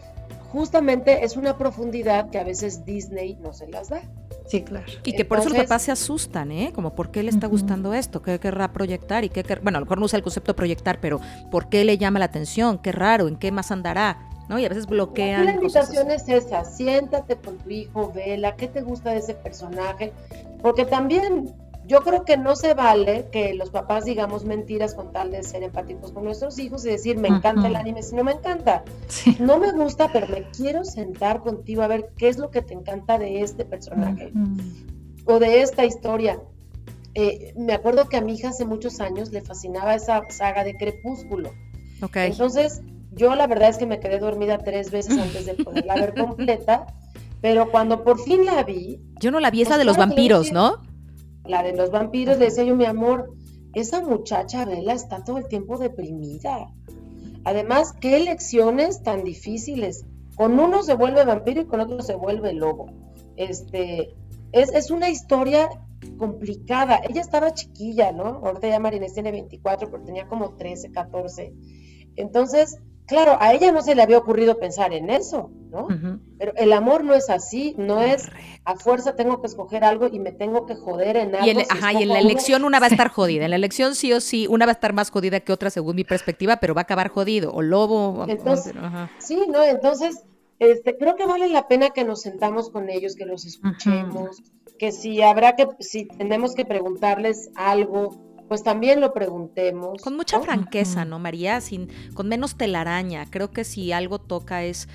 justamente es una profundidad que a veces Disney no se las da. Sí, claro. Y que por eso los papás se asustan, ¿eh? Como, ¿por qué le está gustando esto? ¿Qué querrá proyectar? y qué Bueno, a lo mejor no usa el concepto proyectar, pero ¿por qué le llama la atención? ¿Qué raro? ¿En qué más andará? ¿no? Y a veces bloquean. la invitación es esa, siéntate con tu hijo, vela, ¿qué te gusta de ese personaje? Porque también yo creo que no se vale que los papás digamos mentiras con tal de ser empáticos con nuestros hijos y decir, me encanta el anime, si no me encanta. No me gusta, pero me quiero sentar contigo a ver qué es lo que te encanta de este personaje o de esta historia. Eh, me acuerdo que a mi hija hace muchos años le fascinaba esa saga de Crepúsculo. Okay. Entonces, yo la verdad es que me quedé dormida tres veces antes de poderla ver completa, pero cuando por fin la vi... Yo no la vi, es la de los vampiros, ¿no? La de los vampiros, le decía yo, mi amor, esa muchacha, Bella, está todo el tiempo deprimida. Además, qué elecciones tan difíciles. Con uno se vuelve vampiro y con otro se vuelve lobo. Este, es, es una historia complicada. Ella estaba chiquilla, ¿no? Ahorita ya Marinés tiene 24, pero tenía como 13, 14. Entonces, claro, a ella no se le había ocurrido pensar en eso, ¿no? Pero el amor no es así, no es a fuerza tengo que escoger algo y me tengo que joder en algo. Y en, ajá, y en la elección una va a estar jodida. En la elección sí o sí, una va a estar más jodida que otra según mi perspectiva, pero va a acabar jodido. O lobo. Entonces, sí, ¿no? Entonces, este, creo que vale la pena que nos sentamos con ellos, que los escuchemos, que si habrá que, si tenemos que preguntarles algo, pues también lo preguntemos. Con mucha franqueza, ¿no, María? Sin, con menos telaraña. Creo que si algo toca es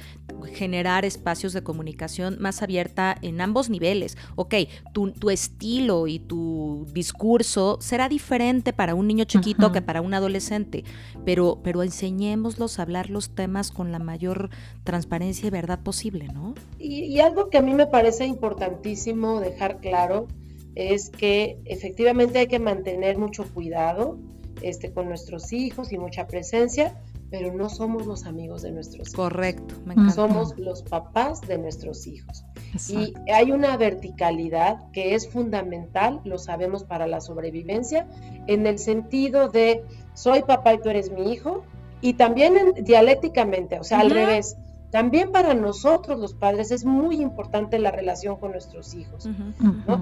generar espacios de comunicación más abierta en ambos niveles. Ok, tu, tu estilo y tu discurso será diferente para un niño chiquito que para un adolescente, pero, pero enseñémoslos a hablar los temas con la mayor transparencia y verdad posible, ¿no? y algo que a mí me parece importantísimo dejar claro es que efectivamente hay que mantener mucho cuidado este, con nuestros hijos y mucha presencia, pero no somos los amigos de nuestros hijos. Correcto, Somos los papás de nuestros hijos. Y hay una verticalidad que es fundamental, lo sabemos para la sobrevivencia, en el sentido de soy papá y tú eres mi hijo, y también dialécticamente, o sea, al revés. También para nosotros los padres es muy importante la relación con nuestros hijos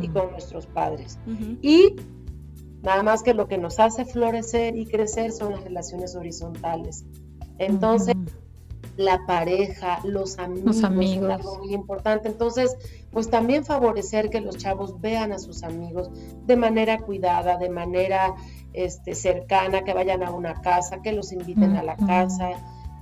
y con nuestros padres. Y nada más que lo que nos hace florecer y crecer son las relaciones horizontales. Entonces, la pareja, los amigos, los amigos. es algo muy importante. Entonces, pues también favorecer que los chavos vean a sus amigos de manera cuidada, de manera este, cercana, que vayan a una casa, que los inviten a la casa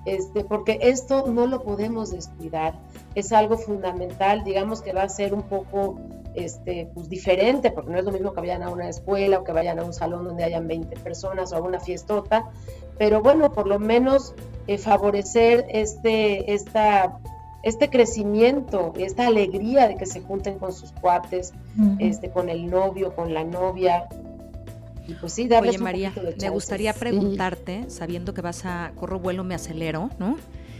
este, porque esto no lo podemos descuidar, es algo fundamental, digamos que va a ser un poco este, pues diferente, porque no es lo mismo que vayan a una escuela o que vayan a un salón donde hayan 20 personas o a una fiestota, pero bueno, por lo menos eh, favorecer este, esta, este crecimiento, esta alegría de que se junten con sus cuates, este, con el novio, con la novia, pues sí, Oye, María, me gustaría preguntarte, sabiendo que vas a corro vuelo, me acelero, ¿no?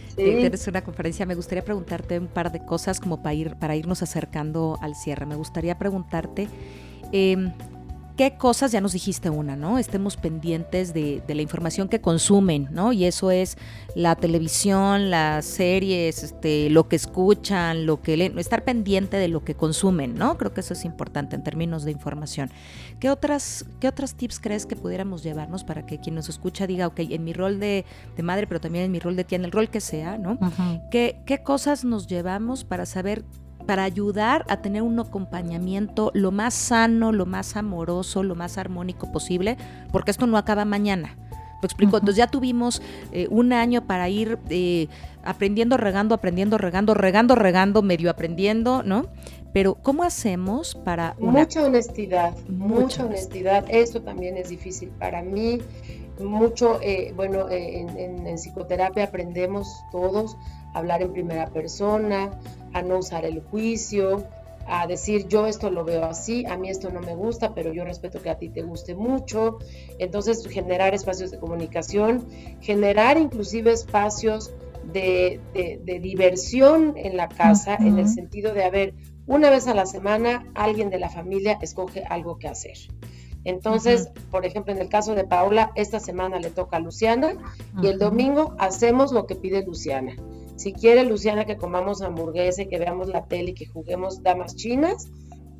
Sí. Tienes una conferencia, me gustaría preguntarte un par de cosas como para, ir, para irnos acercando al cierre. Me gustaría preguntarte, eh, qué cosas, ya nos dijiste una, ¿no? Estemos pendientes de, la información que consumen, ¿no? Y eso es la televisión, las series, este, lo que escuchan, lo que leen, estar pendiente de lo que consumen, ¿no? Creo que eso es importante en términos de información. ¿Qué otras, qué otras tips crees que pudiéramos llevarnos para que quien nos escucha diga, ok, en mi rol de, madre, pero también en mi rol de tía, en el rol que sea, ¿no? ¿Qué, ¿Qué cosas nos llevamos para saber para ayudar a tener un acompañamiento lo más sano, lo más amoroso, lo más armónico posible, porque esto no acaba mañana. Lo explico. Entonces ya tuvimos eh, un año para ir eh, aprendiendo, regando, aprendiendo, regando, regando, regando, medio aprendiendo, ¿no? Pero ¿cómo hacemos para... Mucha honestidad, mucha, honestidad. Eso también es difícil para mí. Mucho, eh, bueno, en, en psicoterapia aprendemos todos a hablar en primera persona, a no usar el juicio, a decir yo esto lo veo así, a mí esto no me gusta, pero yo respeto que a ti te guste mucho. Entonces, generar espacios de comunicación, generar inclusive espacios de, diversión en la casa, en el sentido de, haber una vez a la semana alguien de la familia escoge algo que hacer. Entonces, por ejemplo, en el caso de Paula, esta semana le toca a Luciana y el domingo hacemos lo que pide Luciana. Si quiere Luciana que comamos hamburguesa y que veamos la tele y que juguemos damas chinas,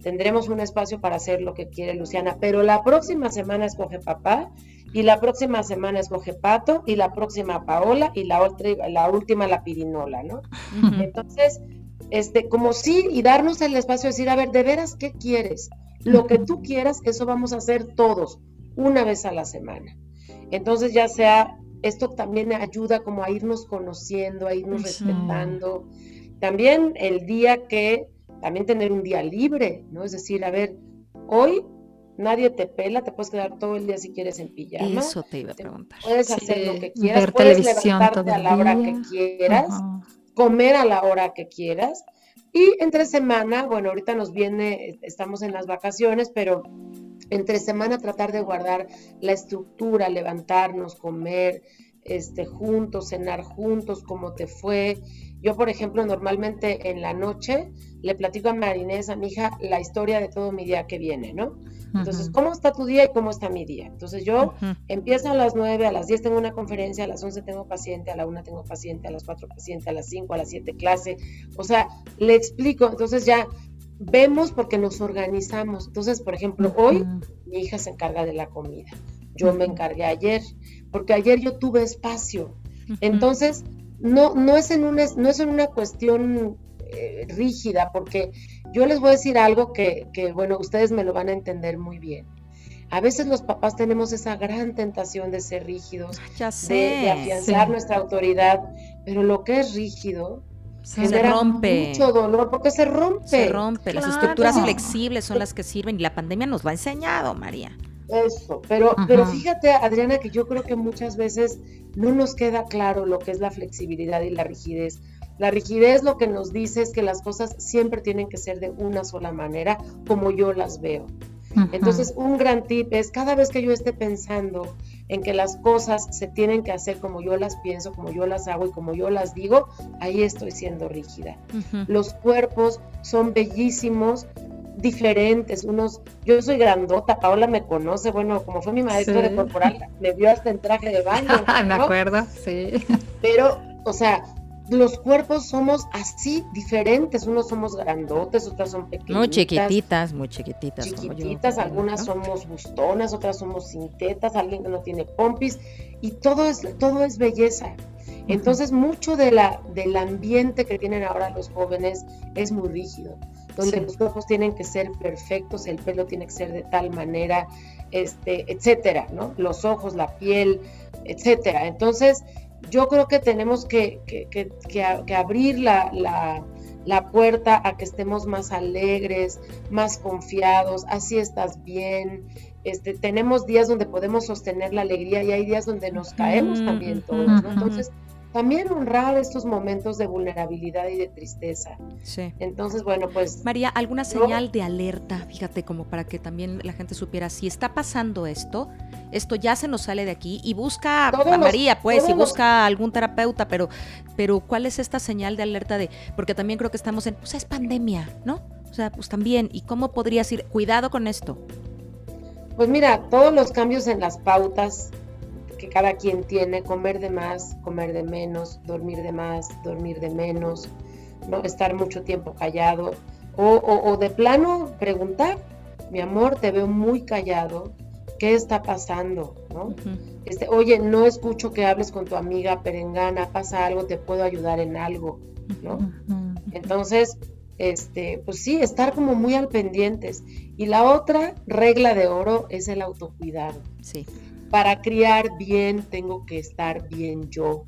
tendremos un espacio para hacer lo que quiere Luciana. Pero la próxima semana escoge papá y la próxima semana escoge Pato y la próxima Paola y la, otra, la última la Pirinola, ¿no? Entonces, este, como sí, y darnos el espacio de decir, a ver, de veras, ¿qué quieres? Lo que tú quieras, eso vamos a hacer todos, una vez a la semana. Entonces, ya sea esto también ayuda como a irnos conociendo, a irnos respetando. También el día que, también tener un día libre, ¿no? Es decir, a ver, hoy nadie te pela, te puedes quedar todo el día si quieres en pijama. Eso te iba a preguntar. Puedes hacer lo que quieras, puedes levantarte a la hora que quieras, comer a la hora que quieras. Y entre semana, bueno, ahorita nos viene, estamos en las vacaciones, pero entre semana tratar de guardar la estructura, levantarnos, comer este, juntos, cenar juntos, como te fue. Yo, por ejemplo, normalmente en la noche le platico a Marinés, a mi hija, la historia de todo mi día que viene, ¿no? Entonces, ¿cómo está tu día y cómo está mi día? Entonces, yo empiezo a las 9, a las 10 tengo una conferencia, a las 11 tengo paciente, a la 1 tengo paciente, a las 4 paciente, a las 5, a las 7 clase. O sea, le explico. Entonces, ya vemos porque nos organizamos. Entonces, por ejemplo, hoy mi hija se encarga de la comida. Yo me encargué ayer, porque ayer yo tuve espacio. Entonces, no, no, es en una, no es en una cuestión eh, rígida, porque yo les voy a decir algo que, bueno, ustedes me lo van a entender muy bien. A veces los papás tenemos esa gran tentación de ser rígidos, de, afianzar nuestra autoridad, pero lo que es rígido se rompe. mucho dolor porque se rompe. Se rompe. Las estructuras flexibles son las que sirven y la pandemia nos lo ha enseñado, María. Eso, pero, pero fíjate, Adriana, que yo creo que muchas veces no nos queda claro lo que es la flexibilidad y la rigidez. La rigidez lo que nos dice es que las cosas siempre tienen que ser de una sola manera, como yo las veo. Entonces, un gran tip es cada vez que yo esté pensando en que las cosas se tienen que hacer como yo las pienso, como yo las hago y como yo las digo, ahí estoy siendo rígida. Los cuerpos son bellísimos, diferentes, unos, yo soy grandota, Paola me conoce, bueno, como fue mi maestra de corporal, me vio hasta en traje de baño. me acuerdo, sí. Pero, o sea, los cuerpos somos así diferentes, unos somos grandotes, otras son pequeñitas. Muy chiquititas, muy chiquititas. Chiquititas, algunas somos bustonas, otras somos sin tetas, alguien que no tiene pompis, y todo es, todo es belleza. Entonces, mucho de la, del ambiente que tienen ahora los jóvenes es muy rígido, donde los cuerpos tienen que ser perfectos, el pelo tiene que ser de tal manera, este, etcétera, ¿no? Los ojos, la piel, etcétera. Entonces, yo creo que tenemos que, abrir la, puerta a que estemos más alegres, más confiados, así estás bien. Este, tenemos días donde podemos sostener la alegría y hay días donde nos caemos también todos, ¿no? Entonces, también honrar estos momentos de vulnerabilidad y de tristeza. Sí. Entonces, bueno, pues... María, ¿alguna señal de alerta? Fíjate, como para que también la gente supiera, si está pasando esto, esto ya se nos sale de aquí y busca a María, pues, y busca a algún terapeuta, pero, pero ¿cuál es esta señal de alerta de...? Porque también creo que estamos en, pues es pandemia, ¿no? O sea, pues también, ¿y cómo podrías ir? Cuidado con esto. Pues mira, todos los cambios en las pautas que cada quien tiene, comer de más, comer de menos, dormir de más, dormir de menos, ¿no? estar mucho tiempo callado o, de plano preguntar, mi amor, te veo muy callado, ¿qué está pasando? ¿no? este, Oye, no escucho que hables con tu amiga perengana, pasa algo, te puedo ayudar en algo, ¿no? Entonces, este, pues sí, estar como muy al pendientes. Y la otra regla de oro es el autocuidado. Sí para criar bien tengo que estar bien yo.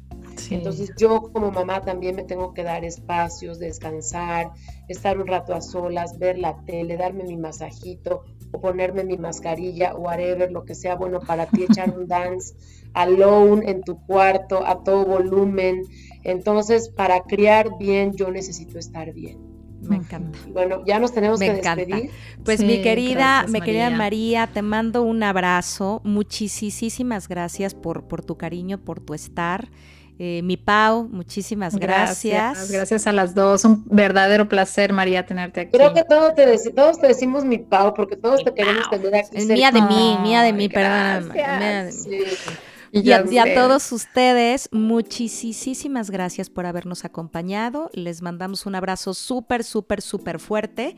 Entonces yo como mamá también me tengo que dar espacios, descansar, estar un rato a solas, ver la tele, darme mi masajito o ponerme mi mascarilla o whatever, lo que sea bueno para ti, echar un dance alone en tu cuarto a todo volumen. Entonces para criar bien yo necesito estar bien. Me encanta. Bueno, ya nos tenemos que despedir. Pues mi querida, mi querida María, te mando un abrazo. Muchísimas gracias por, por tu cariño, por tu estar. Eh, mi Pau, muchísimas gracias. gracias. a las dos. Un verdadero placer, María, tenerte aquí. Creo que todos te, todos te decimos mi Pau, porque todos te queremos tener aquí. Es mía de mí, mía de mí, perdón. Y, a, todos ustedes, muchísimas gracias por habernos acompañado. Les mandamos un abrazo súper, súper, súper fuerte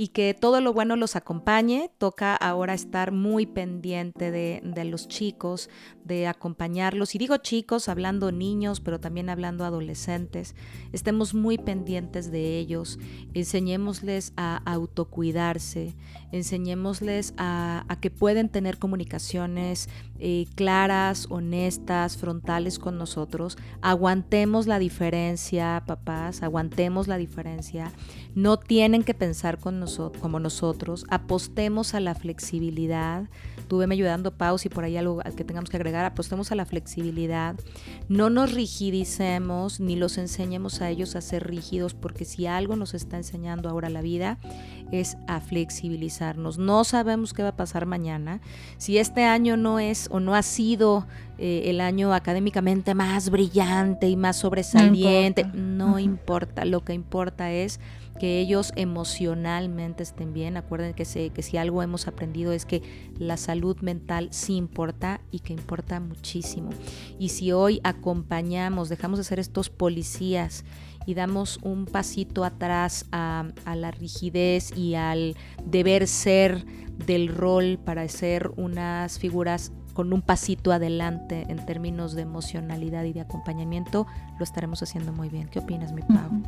y que todo lo bueno los acompañe. Toca ahora estar muy pendiente de, los chicos, de acompañarlos. Y digo chicos, hablando niños, pero también hablando adolescentes. Estemos muy pendientes de ellos. Enseñémosles a autocuidarse. Enseñémosles a, a que pueden tener comunicaciones eh, claras, honestas, frontales con nosotros. Aguantemos la diferencia, papás. Aguantemos la diferencia. No tienen que pensar con como nosotros. Apostemos a la flexibilidad. Tú me ayudando, Pau, si por ahí algo que tengamos que agregar. Apostemos a la flexibilidad. No nos rigidicemos ni los enseñemos a ellos a ser rígidos, porque si algo nos está enseñando ahora la vida es a flexibilizarnos. No sabemos qué va a pasar mañana. Si este año no es o no ha sido eh, el año académicamente más brillante y más sobresaliente. No importa, lo que importa es que ellos emocionalmente estén bien. Acuerden que, que si algo hemos aprendido es que la salud mental sí importa y que importa muchísimo. Y si hoy acompañamos, dejamos de ser estos policías y damos un pasito atrás a, a la rigidez y al deber ser del rol para ser unas figuras con un pasito adelante en términos de emocionalidad y de acompañamiento, lo estaremos haciendo muy bien. ¿Qué opinas, mi Pau?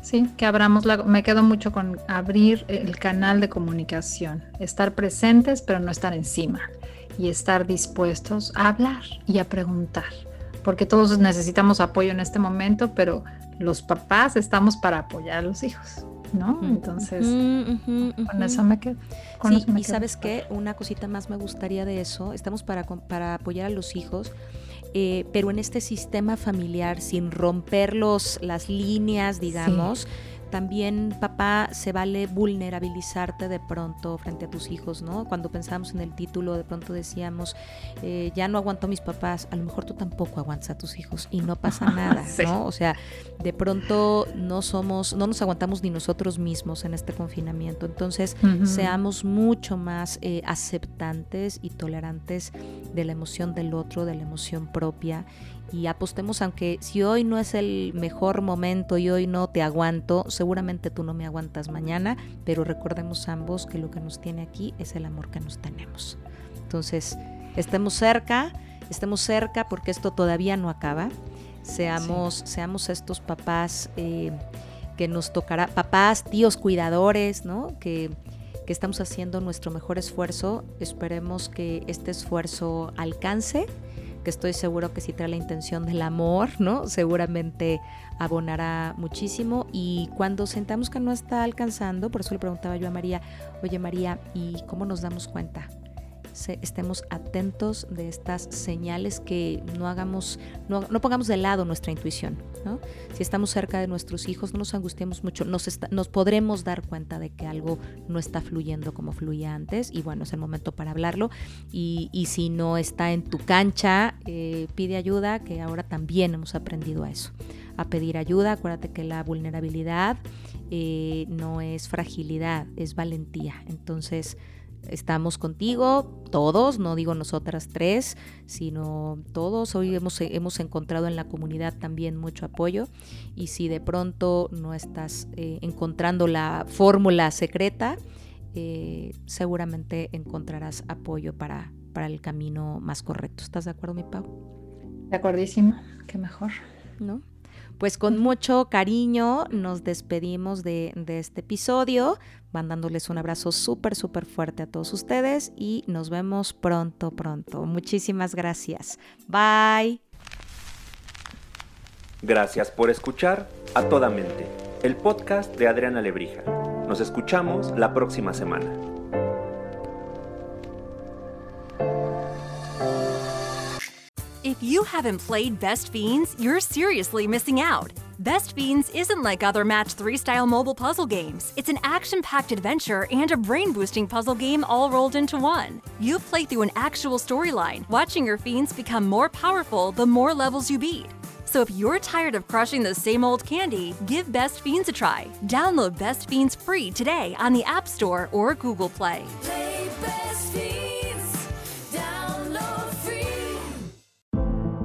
Sí, que abramos la, me quedo mucho con abrir el canal de comunicación, estar presentes pero no estar encima y estar dispuestos a hablar y a preguntar, porque todos necesitamos apoyo en este momento, pero los papás estamos para apoyar a los hijos. ¿No? Entonces, con eso me quedo. sí, y sabes qué, una cosita más me gustaría de eso, estamos para, para apoyar a los hijos. Eh, pero en este sistema familiar, sin romper los, las líneas, digamos, también, papá, se vale vulnerabilizarte de pronto frente a tus hijos, ¿no? Cuando pensamos en el título, de pronto decíamos, eh, ya no aguanto a mis papás, a lo mejor tú tampoco aguantas a tus hijos y no pasa nada, ¿no? O sea, de pronto no somos, no nos aguantamos ni nosotros mismos en este confinamiento. Entonces, seamos mucho más eh, aceptantes y tolerantes de la emoción del otro, de la emoción propia y apostemos, aunque si hoy no es el mejor momento y hoy no te aguanto, seguramente tú no me aguantas mañana, pero recordemos ambos que lo que nos tiene aquí es el amor que nos tenemos. Entonces, estemos cerca, estemos cerca porque esto todavía no acaba. Seamos, seamos estos papás eh, que nos tocará, papás, tíos, cuidadores, ¿no? Que, que estamos haciendo nuestro mejor esfuerzo. Esperemos que este esfuerzo alcance que estoy seguro que si trae la intención del amor, ¿no? Seguramente abonará muchísimo y cuando sentamos que no está alcanzando, por eso le preguntaba yo a María, oye María, ¿y cómo nos damos cuenta? Estemos atentos de estas señales que no hagamos, no, pongamos de lado nuestra intuición. Si estamos cerca de nuestros hijos, no nos angustiemos mucho, nos, nos podremos dar cuenta de que algo no está fluyendo como fluía antes y bueno, es el momento para hablarlo. Y, si no está en tu cancha, eh, pide ayuda, que ahora también hemos aprendido a eso, a pedir ayuda. Acuérdate que la vulnerabilidad eh, no es fragilidad, es valentía. Entonces, estamos contigo, todos, no digo nosotras tres, sino todos. Hoy hemos, hemos encontrado en la comunidad también mucho apoyo y si de pronto no estás eh, encontrando la fórmula secreta, eh, seguramente encontrarás apoyo para, para el camino más correcto. ¿Estás de acuerdo, mi Pau? De acuerdísimo, qué mejor. ¿No? Pues con mucho cariño nos despedimos de, de este episodio, mandándoles un abrazo súper, súper fuerte a todos ustedes y nos vemos pronto, pronto. Muchísimas gracias. Bye. Gracias por escuchar a toda mente, el podcast de Adriana Lebrija. Nos escuchamos la próxima semana. If you haven't played Best Fiends, you're seriously missing out. Best Fiends isn't like other Match 3 style mobile puzzle games. It's an action packed adventure and a brain boosting puzzle game all rolled into one. You play through an actual storyline, watching your fiends become more powerful the more levels you beat. So if you're tired of crushing the same old candy, give Best Fiends a try. Download Best Fiends free today on the App Store or Google Play. Play